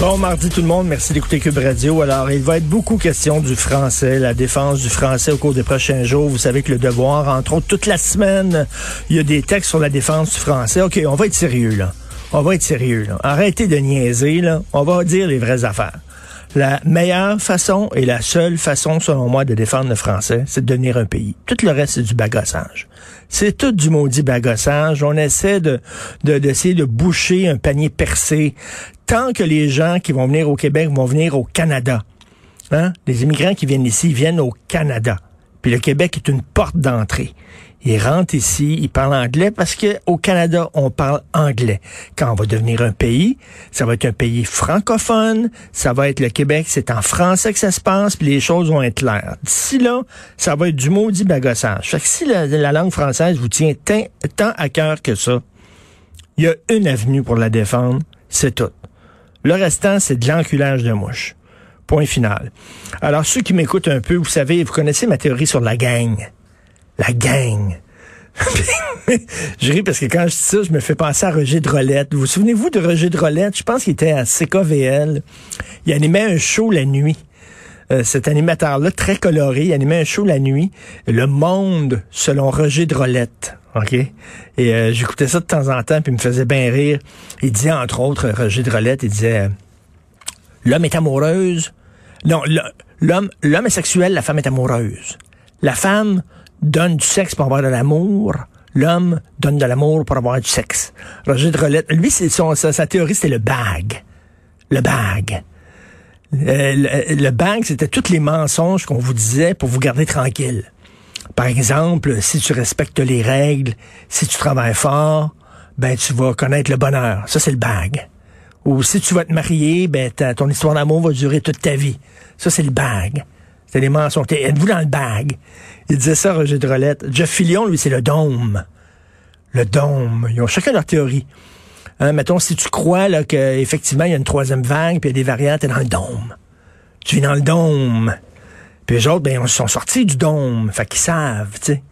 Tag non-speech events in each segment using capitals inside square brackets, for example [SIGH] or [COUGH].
Bon mardi tout le monde, merci d'écouter Cube Radio. Alors, il va être beaucoup question du français, la défense du français au cours des prochains jours. Vous savez que le devoir, entre autres, toute la semaine, il y a des textes sur la défense du français. OK, on va être sérieux, là. On va être sérieux, là. Arrêtez de niaiser, là. On va dire les vraies affaires. La meilleure façon et la seule façon, selon moi, de défendre le français, c'est de devenir un pays. Tout le reste, c'est du bagassage. C'est tout du maudit bagassage. On essaie de, de, d'essayer de boucher un panier percé. Tant que les gens qui vont venir au Québec vont venir au Canada. Hein? Les immigrants qui viennent ici viennent au Canada. Puis le Québec est une porte d'entrée. Ils rentrent ici, ils parlent anglais parce que au Canada, on parle anglais. Quand on va devenir un pays, ça va être un pays francophone, ça va être le Québec, c'est en français que ça se passe, puis les choses vont être claires. D'ici là, ça va être du maudit bagassage. Fait que si la, la langue française vous tient tant, tant à cœur que ça, il y a une avenue pour la défendre, c'est tout. Le restant, c'est de l'enculage de mouche. Point final. Alors, ceux qui m'écoutent un peu, vous savez, vous connaissez ma théorie sur la gang. La gang. [LAUGHS] je ris parce que quand je dis ça, je me fais penser à Roger Drolette. Vous vous souvenez-vous de Roger Drolette? Je pense qu'il était à CKVL. Il animait un show la nuit. Euh, cet animateur-là, très coloré, il animait un show la nuit. Le monde selon Roger Drolette. OK? Et euh, j'écoutais ça de temps en temps, puis il me faisait bien rire. Il disait, entre autres, Roger Drolette, il disait L'homme est amoureuse. Non, l'homme, l'homme est sexuel, la femme est amoureuse. La femme donne du sexe pour avoir de l'amour. L'homme donne de l'amour pour avoir du sexe. Roger Drolette, lui, c'est son, sa, théorie, c'était le bag. Le bag. Euh, le, le bag, c'était tous les mensonges qu'on vous disait pour vous garder tranquille. Par exemple, si tu respectes les règles, si tu travailles fort, ben tu vas connaître le bonheur. Ça, c'est le bag. Ou si tu vas te marier, ben ton histoire d'amour va durer toute ta vie. Ça, c'est le bag. C'est les mensonges. T'es- Êtes-vous dans le bag? Il disait ça, Roger Drolette. Jeff Fillion, lui, c'est le dôme. Le dôme. Ils ont chacun leur théorie. Hein, mettons, si tu crois là, qu'effectivement, il y a une troisième vague, puis il y a des variantes, t'es dans le dôme. Tu vis dans le dôme. Puis les autres, ben, ils sont sortis du dôme. Fait qu'ils savent, tu sais.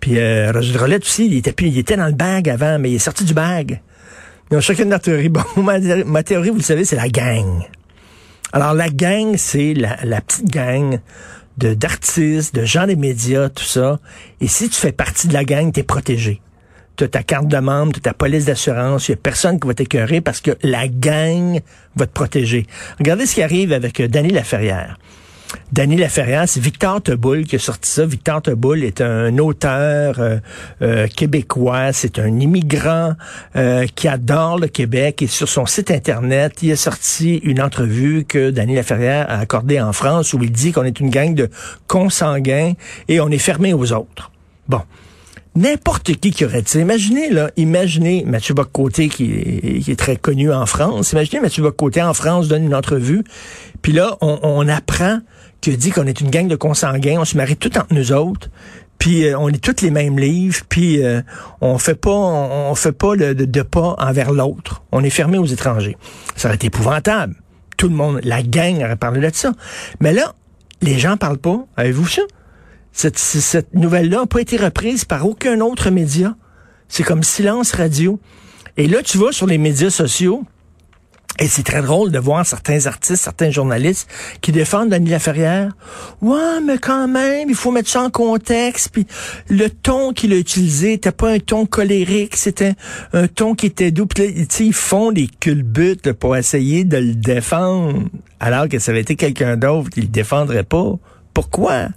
Puis euh, Roger Drolette aussi, il était, il était dans le bag avant, mais il est sorti du bag. Ils ont chacun leur théorie. Bon, [LAUGHS] ma, ma théorie, vous le savez, c'est la gang. Alors, la gang, c'est la, la petite gang de d'artistes, de gens des médias, tout ça. Et si tu fais partie de la gang, t'es protégé. Tu as ta carte de membre, tu as ta police d'assurance, il n'y a personne qui va t'écœurer parce que la gang va te protéger. Regardez ce qui arrive avec euh, Danny Laferrière. Danny Laferrière, c'est Victor Teboul qui a sorti ça. Victor Teboul est un auteur euh, euh, québécois, c'est un immigrant euh, qui adore le Québec et sur son site internet, il a sorti une entrevue que Danny Laferrière a accordée en France où il dit qu'on est une gang de consanguins et on est fermé aux autres. Bon. N'importe qui qui aurait dit, imaginez là, imaginez Mathieu Bocoté qui est, très connu en France. Imaginez Mathieu Bocoté en France donne une entrevue, puis là on, apprend qu'il dit qu'on est une gang de consanguins, on se marie tout entre nous autres, puis euh, on lit tous les mêmes livres, puis euh, on fait pas on, fait pas de, de- de pas envers l'autre. On est fermé aux étrangers. Ça aurait été épouvantable. Tout le monde, la gang aurait parlé de ça. Mais là, les gens parlent pas. Avez-vous ça? Cette, cette nouvelle-là n'a pas été reprise par aucun autre média. C'est comme silence radio. Et là, tu vas sur les médias sociaux, Et c'est très drôle de voir certains artistes, certains journalistes qui défendent Dany Laferrière. Ouais, mais quand même, il faut mettre ça en contexte. Puis le ton qu'il a utilisé n'était pas un ton colérique, c'était un ton qui était doux. Puis ils font des culbutes pour essayer de le défendre, alors que ça avait été quelqu'un d'autre, il le défendrait pas. Pourquoi?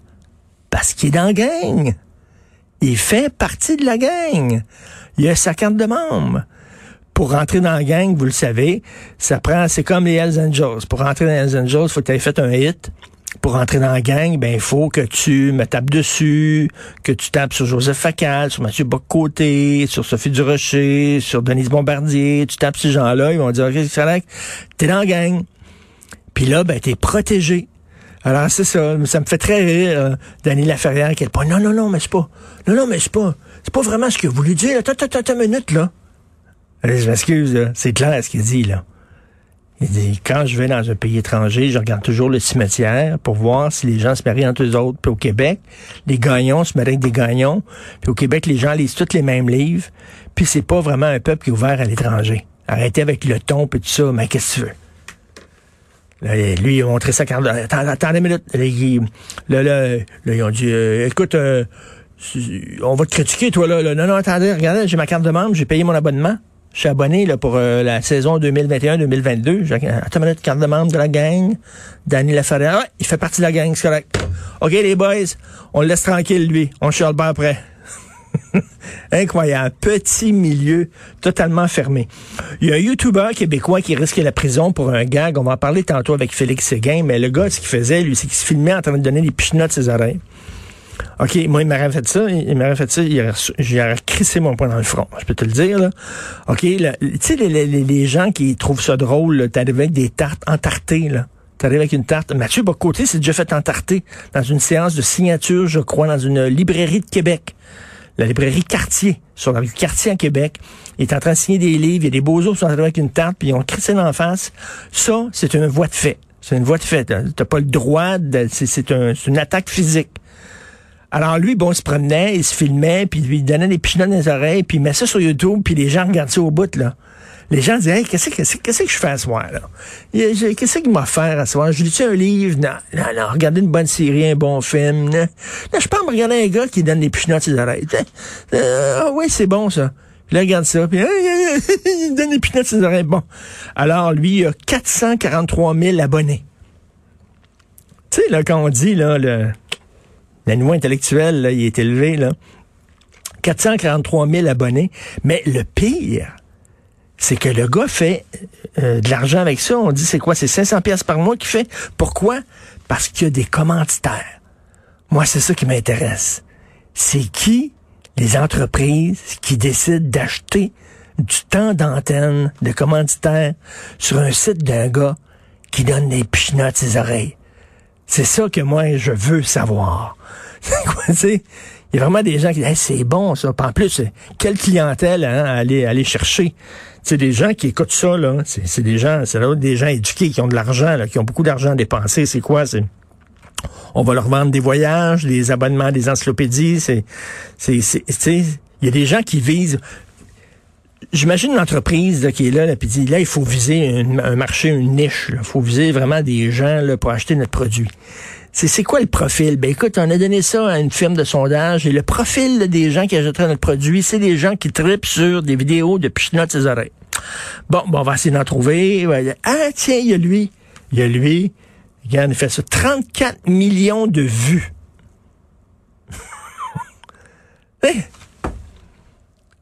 Parce qu'il est dans la gang. Il fait partie de la gang. Il a sa carte de membre pour rentrer dans la gang, vous le savez, ça prend, c'est comme les Hells Angels. Pour rentrer dans les Hells Angels, il faut que tu aies fait un hit. Pour rentrer dans la gang, ben il faut que tu me tapes dessus, que tu tapes sur Joseph Facal, sur Mathieu Boccoté, sur Sophie Durocher, sur Denise Bombardier, tu tapes ces gens-là, ils vont dire, OK, c'est t'es dans la gang. Puis là, ben, t'es protégé. Alors, c'est ça. Ça me fait très rire, euh, Danny Laferrière, qui est pas, non, non, non, mais c'est pas, non, non, mais c'est pas, c'est pas vraiment ce qu'il a voulu dire. Attends, attends, attends minute, là. Allez, je m'excuse, c'est clair ce qu'il dit, là. Il dit, quand je vais dans un pays étranger, je regarde toujours le cimetière pour voir si les gens se marient entre eux autres. Puis au Québec, les gagnons se marient avec des gagnons. Puis au Québec, les gens lisent tous les mêmes livres. Puis c'est pas vraiment un peuple qui est ouvert à l'étranger. Arrêtez avec le ton et tout ça, mais qu'est-ce que tu veux? Là, lui, il a montré sa carte. Attends, attendez une minute. Là, là, ils ont dit, euh, écoute, euh, on va te critiquer, toi, là. Non, non, attendez, regardez, j'ai ma carte de membre, j'ai payé mon abonnement. Je suis abonné là, pour euh, la saison 2021-2022. Attends une minute, carte de membre de la gang. Danny Laferrière. Ouais, il fait partie de la gang, c'est correct. OK, les boys, on le laisse tranquille, lui. On chiale pas après. [LAUGHS] Incroyable. Petit milieu totalement fermé. Il y a un YouTuber québécois qui risque la prison pour un gag. On va en parler tantôt avec Félix Séguin, mais le gars, ce qu'il faisait, lui, c'est qu'il se filmait en train de donner des pichenottes à ses oreilles. OK, moi, il m'aurait fait ça, il m'aurait fait ça, j'aurais crissé mon poing dans le front, je peux te le dire, là. OK, tu sais, les, les, gens qui trouvent ça drôle, t'arrives avec des tartes entartées, là. T'arrives avec une tarte. Mathieu Bocoté s'est déjà fait entarter dans une séance de signature, je crois, dans une librairie de Québec. La librairie Cartier, sur la rue Cartier à Québec. Est en train de signer des livres, il y a des beaux autres qui sont arrivés avec une tarte, puis ils ont crissé d'en face. Ça, c'est une voie de fait. C'est une voie de fait. T'as pas le droit de, c'est une attaque physique. Alors lui, bon, il se promenait, il se filmait, puis il donnait des pichenottes dans les oreilles, puis il met ça sur YouTube, puis les gens regardent ça au bout, là. Les gens disaient, hey, qu'est-ce que, je fais à soir, là? Qu'est-ce qu'il m'a faire à soir? Je lis un livre? Non, non, non, regarder une bonne série, un bon film. Non, non je peux me regarder un gars qui donne des pichenottes sur les oreilles. Euh, ah oui, c'est bon, ça. Puis là, regarde ça, puis [LAUGHS] il donne des pichenottes sur les oreilles. Bon. Alors, lui, il a 443 000 abonnés. Tu sais, là, quand on dit, là, le le niveau intellectuel, là, il est élevé, là. 443 000 abonnés. Mais le pire, c'est que le gars fait euh, de l'argent avec ça. On dit, c'est quoi? C'est 500 pièces par mois qu'il fait. Pourquoi? Parce qu'il y a des commanditaires. Moi, c'est ça qui m'intéresse. C'est qui? Les entreprises qui décident d'acheter du temps d'antenne de commanditaires sur un site d'un gars qui donne des pichinottes à ses oreilles. C'est ça que moi, je veux savoir. [LAUGHS] il y a vraiment des gens qui disent c'est bon ça. En plus, quelle clientèle hein, aller, aller chercher. C'est des gens qui écoutent ça, là. C'est des gens, c'est des gens éduqués qui ont de l'argent, qui ont beaucoup d'argent à dépenser. C'est quoi? C'est on va leur vendre des voyages, des abonnements, des encyclopédies. C'est, c'est, il y a des gens qui visent. J'imagine une entreprise qui est là, là puis dit là il faut viser un marché, une niche. Il faut viser vraiment des gens là, pour acheter notre produit. C'est quoi le profil? Ben écoute, on a donné ça à une firme de sondage et le profil des gens qui achèteraient notre produit, c'est des gens qui tripent sur des vidéos de pichenottes ses oreilles. Bon, bon, on va essayer d'en trouver. Ah tiens, il y a lui. Il y a lui. Regarde, il fait ça. 34 millions de vues. [LAUGHS]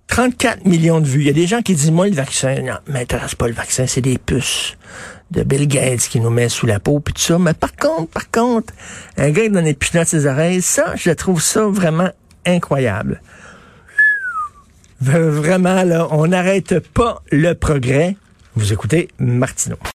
34 millions de vues. Il y a des gens qui disent, moi, le vaccin, non, m'intéresse pas le vaccin, c'est des puces de Bill Gates qui nous met sous la peau, puis tout ça. Mais par contre, par contre, un gars qui donne des pichenottes ses oreilles, ça, je trouve ça vraiment incroyable. Vraiment, là, on n'arrête pas le progrès. Vous écoutez Martineau.